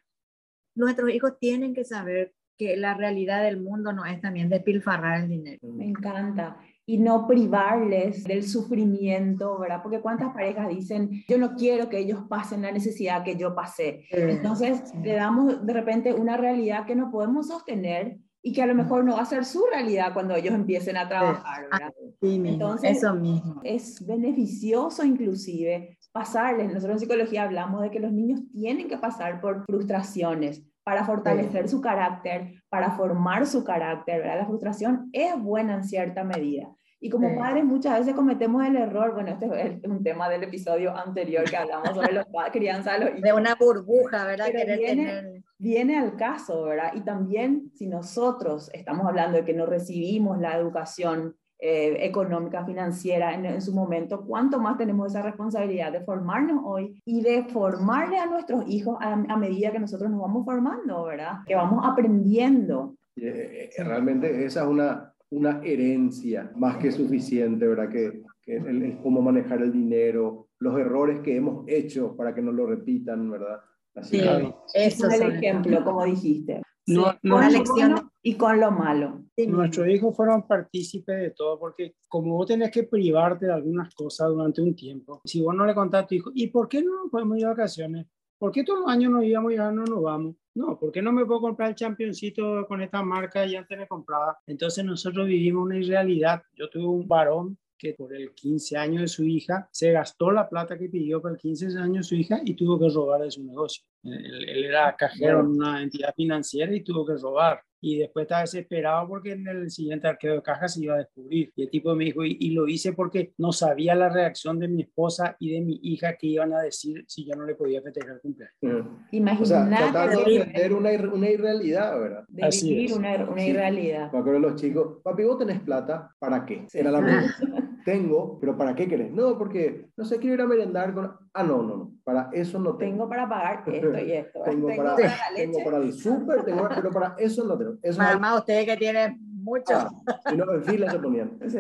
nuestros hijos tienen que saber que la realidad del mundo no es también despilfarrar el dinero. Me encanta. Y no privarles del sufrimiento, ¿verdad? Porque cuántas parejas dicen, yo no quiero que ellos pasen la necesidad que yo pasé. Entonces, le damos de repente una realidad que no podemos sostener y que a lo mejor no va a ser su realidad cuando ellos empiecen a trabajar, ¿verdad? Sí, mismo, Entonces- eso mismo. Es beneficioso inclusive pasarles, nosotros en psicología hablamos de que los niños tienen que pasar por frustraciones para fortalecer su carácter, para formar su carácter, ¿verdad? La frustración es buena en cierta medida. Y como Sí. padres muchas veces cometemos el error, bueno, este es un tema del episodio anterior que hablamos sobre la crianza de los hijos De una burbuja, ¿verdad? Pero viene- tener... viene al caso, ¿verdad? Y también si nosotros estamos hablando de que no recibimos la educación eh, económica, financiera en, en su momento, ¿cuánto más tenemos esa responsabilidad de formarnos hoy y de formarle a nuestros hijos a, a medida que nosotros nos vamos formando, ¿verdad? Que vamos aprendiendo. Eh, eh, realmente esa es una, una herencia más que suficiente, ¿verdad? Que, que el, el cómo manejar el dinero, los errores que hemos hecho para que no lo repitan, ¿verdad? Así Sí, eso es el ejemplo, como dijiste. No- Sí, no- Una lección. Y con lo malo. Sí. Nuestros hijos fueron partícipes de todo, porque como vos tenés que privarte de algunas cosas durante un tiempo, si vos no le contás a tu hijo, ¿y por qué no nos podemos ir de vacaciones? ¿Por qué todos los años nos íbamos y ahora no nos vamos? No, ¿por qué no me puedo comprar el championcito con esta marca y antes me compraba? Entonces nosotros vivimos una irrealidad. Yo tuve un varón que por el 15 años de su hija se gastó la plata que pidió para el 15 años de su hija y tuvo que robar de su negocio. Él, él era cajero en una entidad financiera y tuvo que robar. Y después estaba desesperado porque en el siguiente arqueo de caja se iba a descubrir. Y el tipo me dijo, y, y lo hice porque no sabía la reacción de mi esposa y de mi hija que iban a decir si yo no le podía festejar el cumpleaños. Ujú. O sea, Imagínate tratando de, de vender una, ir- una irrealidad, ¿verdad? de Así vivir es. una, una Sí. irrealidad. Me acuerdo los chicos, papi, ¿vos tenés plata? ¿Para qué? Era la pregunta. Tengo, pero ¿para qué querés? No, porque, no sé, quiero ir a merendar con... Ah, no, no, no, para eso no tengo. Tengo para pagar esto y esto. Tengo, Tengo para, para la tengo para el súper, tengo, pero para eso no tengo. Eso Mamá, ustedes que tienen mucho. Ah, y no, en fila se ponían. Sí.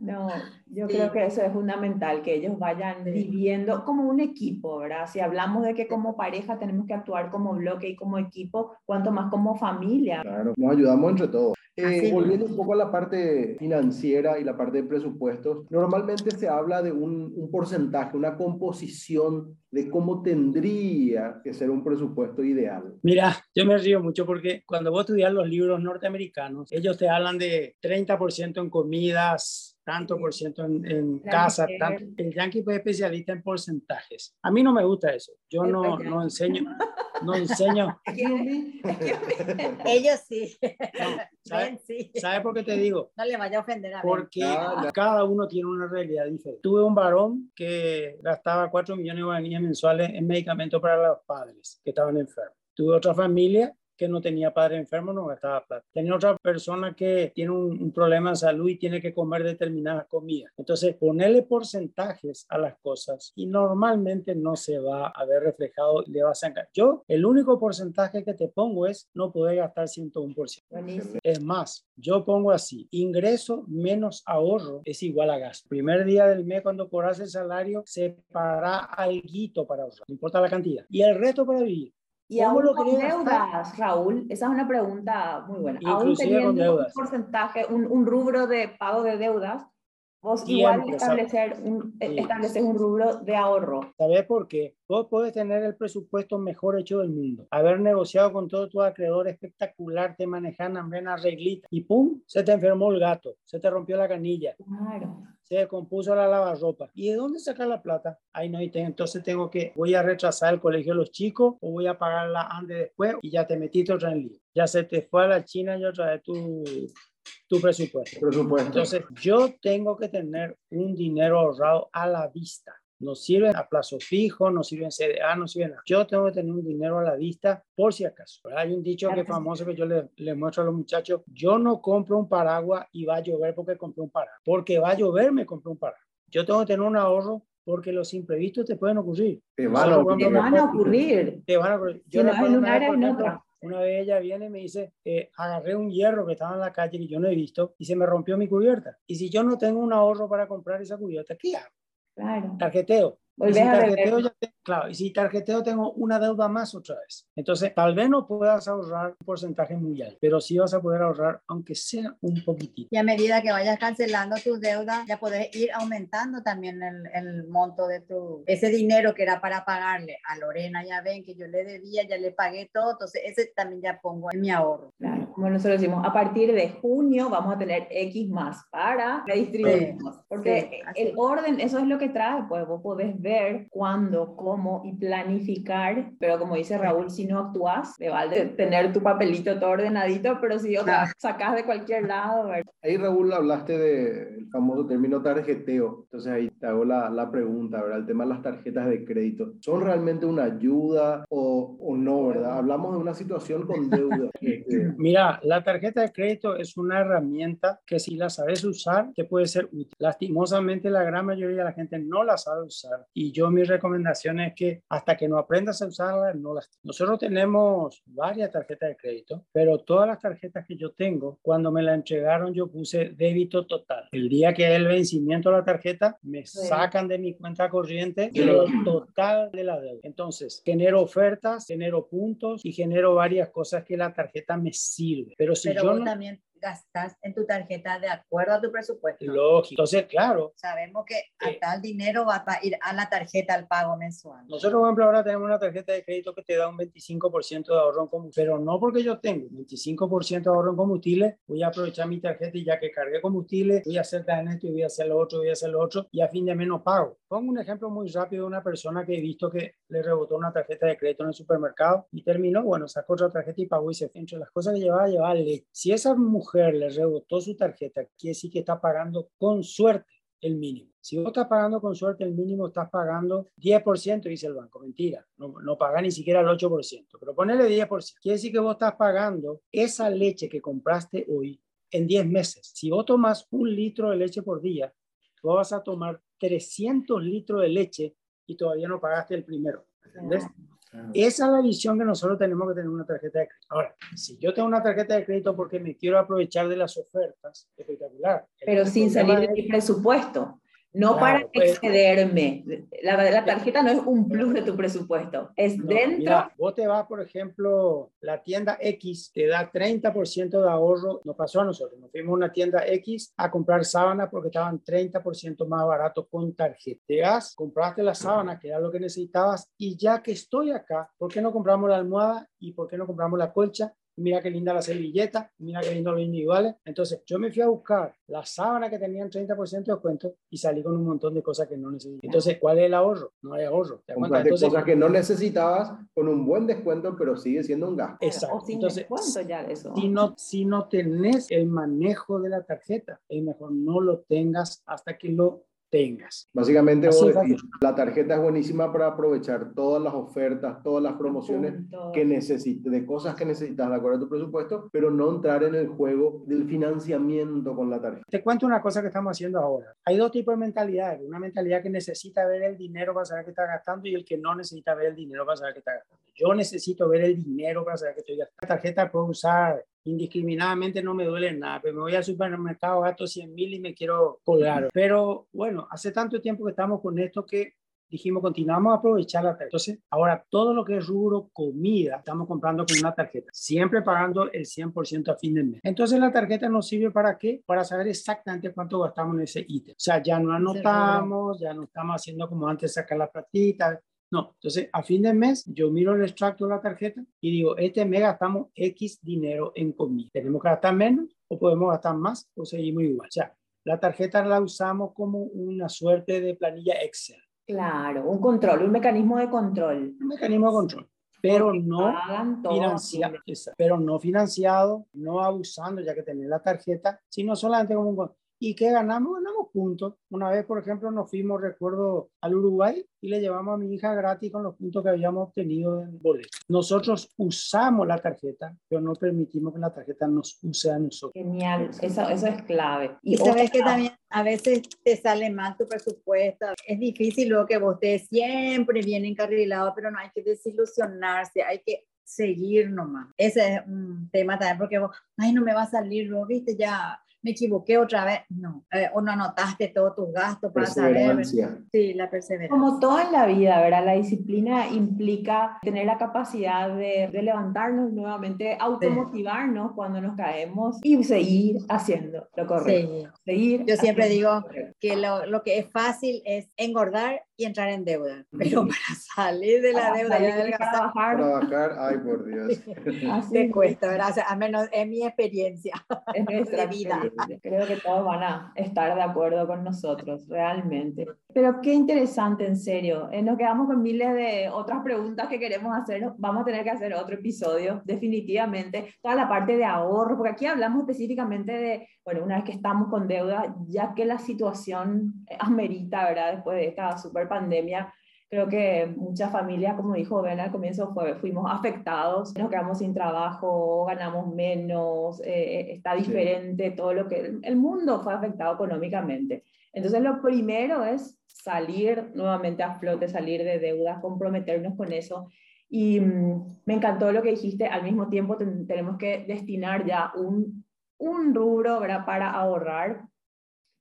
No, yo Sí. creo que eso es fundamental, que ellos vayan Sí. viviendo como un equipo, ¿verdad? Si hablamos de que como pareja tenemos que actuar como bloque y como equipo, cuanto más como familia. Claro, nos ayudamos entre todos. Eh, volviendo un poco a la parte financiera y la parte de presupuestos, normalmente se habla de un, un porcentaje, una composición de cómo tendría que ser un presupuesto ideal. Mira, yo me río mucho porque cuando vos estudias los libros norteamericanos, ellos te hablan de 30% en comidas, tanto por ciento en, casa, tanto- el yankee fue especialista en porcentajes. A mí no me gusta eso. Yo no, no enseño, no enseño. Ellos sí. ¿Sabes por qué te digo? No le vaya a ofender a. Porque cada uno tiene una realidad diferente. Tuve un varón que gastaba 4 millones de guaraníes mensuales en medicamentos para los padres que estaban enfermos. Tuve otra familia que no tenía padre enfermo no gastaba plata. Tenía otra persona que tiene un, un problema de salud y tiene que comer determinadas comidas. Entonces, ponerle porcentajes a las cosas y normalmente no se va a ver reflejado y le vas a engañar. Yo, el único porcentaje que te pongo es no poder gastar 101%. Buenísimo. Es más, yo pongo así, ingreso menos ahorro es igual a gasto. Primer día del mes cuando cobras el salario, separa algo para ahorrar, no importa la cantidad. Y el resto para vivir. Y ¿Cómo aún lo con deudas, Raúl, esa es una pregunta muy buena. Aún Inclusive teniendo un porcentaje, un, un rubro de pago de deudas, vos igual establecer un, eh, Sí. estableces un rubro de ahorro. ¿Sabes por qué? Vos podés tener el presupuesto mejor hecho del mundo, haber negociado con todo tu acreedor espectacular, te manejan en arreglita y pum, se te enfermó el gato, se te rompió la canilla, Claro. se descompuso la lavarropa. ¿Y de dónde sacar la plata? Ahí no entonces tengo que, voy a retrasar el colegio de los chicos o voy a pagarla antes después y ya te metiste otra en lío. Ya se te fue a la China y otra vez tu, tu presupuesto. Presupuesto. Entonces, yo tengo que tener un dinero ahorrado a la vista. No sirve a plazo fijo, no sirve en CDA, no sirve nada. Yo tengo que tener un dinero a la vista por si acaso. ¿verdad? Hay un dicho Claro que es famoso que yo le, le muestro a los muchachos. Yo no compro un paraguas y va a llover porque compré un paraguas. Porque va a llover me compré un paraguas. Yo tengo que tener un ahorro porque los imprevistos te pueden ocurrir. Te van a ocurrir. Te van a ocurrir. te van a ocurrir. Si no en un una área, en otra. Una vez ella viene y me dice, eh, agarré un hierro que estaba en la calle que yo no he visto y se me rompió mi cubierta. Y si yo no tengo un ahorro para comprar esa cubierta, ¿qué hago? Claro. Tarjeteo. Y si a tarjeteo, deber. ya te- claro, y si tarjeteo tengo una deuda más otra vez. Entonces, tal vez no puedas ahorrar un porcentaje muy alto, pero sí vas a poder ahorrar, aunque sea un poquitito. Y a medida que vayas cancelando tus deudas, ya podés ir aumentando también el, el monto de tu, ese dinero que era para pagarle a Lorena, ya ven que yo le debía, ya le pagué todo, entonces ese también ya pongo en mi ahorro. Claro, como nosotros decimos, a partir de junio vamos a tener X más para redistribuirnos. Sí, Porque sí, el orden, eso es lo que trae, pues vos podés ver cuándo, cómo y planificar, pero como dice Raúl, si no actúas, te vale tener tu papelito todo ordenadito, pero si otra Ah. sacás de cualquier lado, ¿verdad? Ahí, Raúl, hablaste del famoso término tarjeteo. Entonces ahí te hago la, la pregunta, ¿verdad? El tema de las tarjetas de crédito. ¿Son realmente una ayuda o, o no, verdad? Hablamos de una situación con deuda. Mira, la tarjeta de crédito es una herramienta que si la sabes usar te puede ser útil. Lastimosamente la gran mayoría de la gente no la sabe usar y yo mi recomendación es que hasta que no aprendas a usarla no las. Nosotros tenemos varias tarjetas de crédito, pero todas las tarjetas que yo tengo, cuando me la entregaron yo puse débito total. El día que es el vencimiento de la tarjeta me Sí. sacan de mi cuenta corriente Sí. el total de la deuda. Entonces, genero ofertas, genero puntos y genero varias cosas que la tarjeta me sirve. Pero si Pero yo vos no... también gastas en tu tarjeta de acuerdo a tu presupuesto. Lógico. Entonces, claro, Sabemos que Eh. tal dinero va a ir a la tarjeta al pago mensual. nosotros, por ejemplo, ahora tenemos una tarjeta de crédito que te da un 25% de ahorro en combustible, pero no porque yo tengo 25% de ahorro en combustible, voy a aprovechar mi tarjeta y ya que cargué combustible, voy a hacer también esto y voy a hacer lo otro, voy a hacer lo otro y a fin de mes no pago. Pongo un ejemplo muy rápido de una persona que he visto que le rebotó una tarjeta de crédito en el supermercado y terminó, bueno, sacó otra tarjeta y pagó y se fue. Entre las cosas que llevaba, llevaba leche. Si esa mujer le rebotó su tarjeta, quiere decir que está pagando con suerte el mínimo. Si vos estás pagando con suerte el mínimo, estás pagando 10%, dice el banco. Mentira, no, no paga ni siquiera el 8%, pero ponele 10%. Quiere decir que vos estás pagando esa leche que compraste hoy en 10 meses. Si vos tomas un litro de leche por día, vos vas a tomar 300 litros de leche y todavía no pagaste el primero. ¿Entendés? Esa es la visión que nosotros tenemos que tener en una tarjeta de crédito. Ahora, si yo tengo una tarjeta de crédito porque me quiero aprovechar de las ofertas, espectacular. Pero sin problema salir de mi presupuesto. No Claro, para pues- excederme. La, la tarjeta no es un plus de tu presupuesto, es No, dentro. mira, vos te vas, por ejemplo, la tienda X te da 30% de ahorro. Nos pasó a nosotros. Nos fuimos a una tienda X a comprar sábanas porque estaban 30% más barato con tarjeta. Llegas, compraste la sábana, que era lo que necesitabas, y ya que estoy acá, ¿por qué no compramos la almohada y por qué no compramos la colcha? Mira qué linda la servilleta, mira qué lindo los individuales. Entonces, yo me fui a buscar la sábana que tenían 30% de descuento y salí con un montón de cosas que no necesito. Entonces, ¿cuál es el ahorro? No hay ahorro. ¿te Entonces, cosas que no necesitabas con un buen descuento, pero sigue siendo un gasto. Exacto. O sin Entonces, descuento ya de eso. si no, si no tenés el manejo de la tarjeta, es mejor no lo tengas hasta que lo tengas. Básicamente, vos decís, la tarjeta es buenísima para aprovechar todas las ofertas, todas las promociones que necesites, de cosas que necesitas de acuerdo a tu presupuesto, pero no entrar en el juego del financiamiento con la tarjeta. Te cuento una cosa que estamos haciendo ahora. Hay dos tipos de mentalidades. Una mentalidad que necesita ver el dinero para saber qué está gastando y el que no necesita ver el dinero para saber qué está gastando. Yo necesito ver el dinero para saber qué estoy gastando. La tarjeta puedo usar indiscriminadamente no me duele nada, pero me voy al supermercado, gasto 100 mil y me quiero colgar. Pero bueno, hace tanto tiempo que estamos con esto que dijimos, continuamos a aprovechar la tarjeta. Entonces, ahora todo lo que es rubro comida, estamos comprando con una tarjeta, siempre pagando el 100% a fin de mes. Entonces, la tarjeta nos sirve para qué? Para saber exactamente cuánto gastamos en ese ítem. O sea, ya no anotamos, ya no estamos haciendo como antes sacar la platita, no, entonces a fin de mes yo miro el extracto de la tarjeta y digo, este mes gastamos X dinero en comida. ¿Tenemos que gastar menos o podemos gastar más o seguimos igual? O sea, la tarjeta la usamos como una suerte de planilla Excel. Claro, un control, un mecanismo de control. Un mecanismo de control pero no financiado, pero no financiado, no abusando ya que tenés la tarjeta, sino solamente como un ¿Y qué ganamos? Ganamos puntos. Una vez, por ejemplo, nos fuimos, recuerdo, al Uruguay y le llevamos a mi hija gratis con los puntos que habíamos obtenido en boleto. Nosotros usamos la tarjeta, pero no permitimos que la tarjeta nos use a nosotros. Genial, eso, eso es clave. Y, sabes que también a veces te sale mal tu presupuesto. Es difícil luego que vos estés siempre bien encarrilado, pero no hay que desilusionarse, hay que seguir nomás. Ese es un tema también porque vos, ay, no me va a salir, luego, viste, ya me equivoqué otra vez. No, eh, o no anotaste todos tus gastos para saber. Sí, la perseverancia. Como todo en la vida, ¿verdad? La disciplina implica tener la capacidad de, de levantarnos nuevamente, automotivarnos cuando nos caemos y seguir haciendo lo correcto. Seguir Yo siempre digo que lo, lo, que es fácil es engordar y entrar en deuda, pero para salir de la deuda y trabajar. Trabajar, ay por Dios. Así te cuesta, ¿verdad? O sea, a menos en mi experiencia es nuestra vida. Creo que todos van a estar de acuerdo con nosotros, realmente. Pero qué interesante, en serio. Eh, nos quedamos con miles de otras preguntas que queremos hacer. Vamos a tener que hacer otro episodio, definitivamente. Toda la parte de ahorro, porque aquí hablamos específicamente de, bueno, una vez que estamos con deuda, ya que la situación amerita, ¿verdad? Después de esta super pandemia, Creo que muchas familias, como dijo Ben al comienzo, fue, fuimos afectados, nos quedamos sin trabajo, ganamos menos, eh, eh, está diferente todo lo que el mundo fue afectado económicamente. Entonces lo primero es salir nuevamente a flote, salir de deudas, comprometernos con eso. Y mm, me encantó lo que dijiste, al mismo tiempo tenemos que destinar ya un, un rubro para ahorrar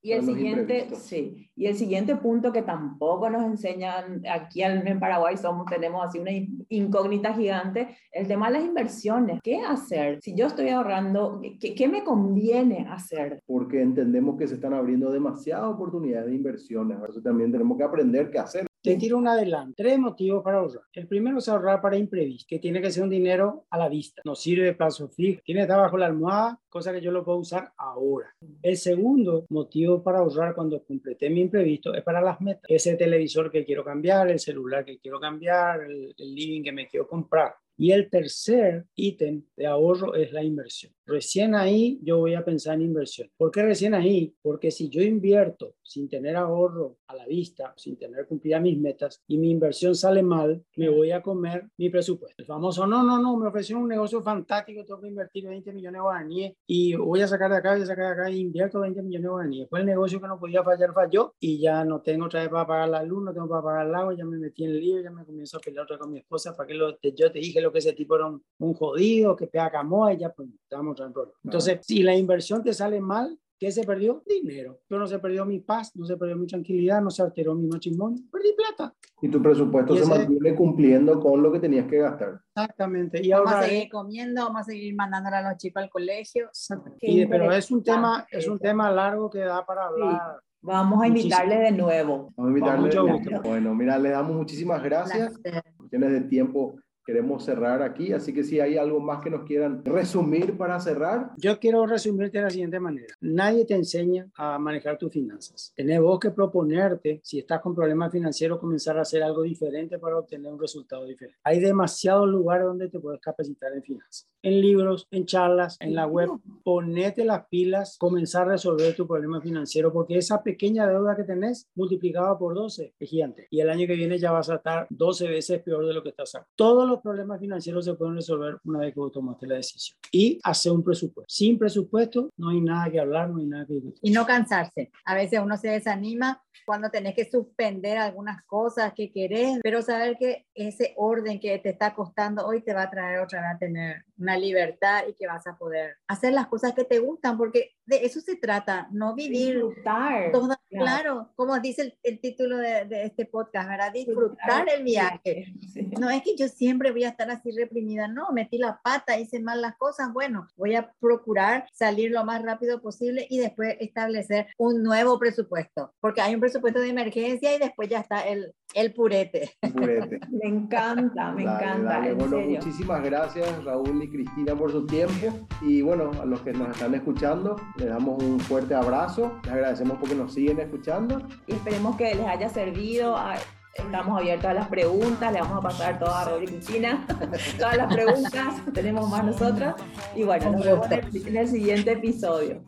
y el siguiente, sí, y el siguiente punto que tampoco nos enseñan aquí en Paraguay somos tenemos así una incógnita gigante, el tema de las inversiones. ¿Qué hacer? Si yo estoy ahorrando, ¿qué, qué me conviene hacer? Porque entendemos que se están abriendo demasiadas oportunidades de inversiones, por eso también tenemos que aprender qué hacer. Te tiro un adelante. Tres motivos para ahorrar. El primero es ahorrar para imprevisto, que tiene que ser un dinero a la vista. No sirve de plazo fijo. Tiene que estar bajo la almohada, cosa que yo lo puedo usar ahora. El segundo motivo para ahorrar cuando completé mi imprevisto es para las metas. Ese televisor que quiero cambiar, el celular que quiero cambiar, el, el living que me quiero comprar. Y el tercer ítem de ahorro es la inversión. Recién ahí yo voy a pensar en inversión. ¿Por qué recién ahí? Porque si yo invierto sin tener ahorro a la vista, sin tener cumplida mis metas y mi inversión sale mal, me voy a comer mi presupuesto. El famoso, no, no, no, me ofreció un negocio fantástico, tengo que invertir 20 millones de guaraníes y voy a sacar de acá, voy a sacar de acá e invierto 20 millones de guaraníes. Después el negocio que no podía fallar falló y ya no tengo otra vez para pagar la luz, no tengo para pagar el agua, ya me metí en el lío, ya me comienzo a pelear otra con mi esposa para que lo, yo te dije que ese tipo era un, jodido, que pega camoa y ya pues estamos entonces, si la inversión te sale mal, ¿qué se perdió? Dinero. Pero no se perdió mi paz, no se perdió mi tranquilidad, no se alteró mi matrimonio, perdí plata. Y tu presupuesto se mantiene cumpliendo con lo que tenías que gastar. Exactamente. Y vamos a seguir comiendo, vamos a seguir mandándole a los chicos al colegio. pero es un tema, es un tema largo que da para hablar. Vamos a invitarle de nuevo. Vamos a invitarle de nuevo. Bueno, mira, le damos muchísimas gracias. Cuestiones de tiempo queremos cerrar aquí, así que si hay algo más que nos quieran resumir para cerrar. Yo quiero resumirte de la siguiente manera. Nadie te enseña a manejar tus finanzas. Tenés vos que proponerte, si estás con problemas financieros, comenzar a hacer algo diferente para obtener un resultado diferente. Hay demasiados lugares donde te puedes capacitar en finanzas. En libros, en charlas, en la web. Ponete las pilas, comenzar a resolver tu problema financiero, porque esa pequeña deuda que tenés multiplicada por 12 es gigante. Y el año que viene ya vas a estar 12 veces peor de lo que estás ahora. Todos los problemas financieros se pueden resolver una vez que vos tomaste la decisión. Y hacer un presupuesto. Sin presupuesto no hay nada que hablar, no hay nada que discutir. Y no cansarse. A veces uno se desanima cuando tenés que suspender algunas cosas que querés, pero saber que ese orden que te está costando hoy te va a traer otra vez a tener una libertad y que vas a poder hacer las cosas que te gustan, porque de eso se trata, no vivir. Disfrutar. Toda, claro. como dice el, el título de, de, este podcast, ¿verdad? Disfrutar el viaje. Sí. No es que yo siempre voy a estar así reprimida, no, metí la pata, hice mal las cosas, bueno, voy a procurar salir lo más rápido posible y después establecer un nuevo presupuesto, porque hay un presupuesto de emergencia y después ya está el, el purete. purete. me encanta, me dale, encanta. Dale. Bueno, muchísimas gracias Raúl Cristina por su tiempo y bueno, a los que nos están escuchando, les damos un fuerte abrazo, les agradecemos porque nos siguen escuchando. Y esperemos que les haya servido. Estamos abiertos a las preguntas, le vamos a pasar todas a Raúl y Cristina, todas las preguntas, tenemos más nosotras. Y bueno, nos vemos en el siguiente episodio.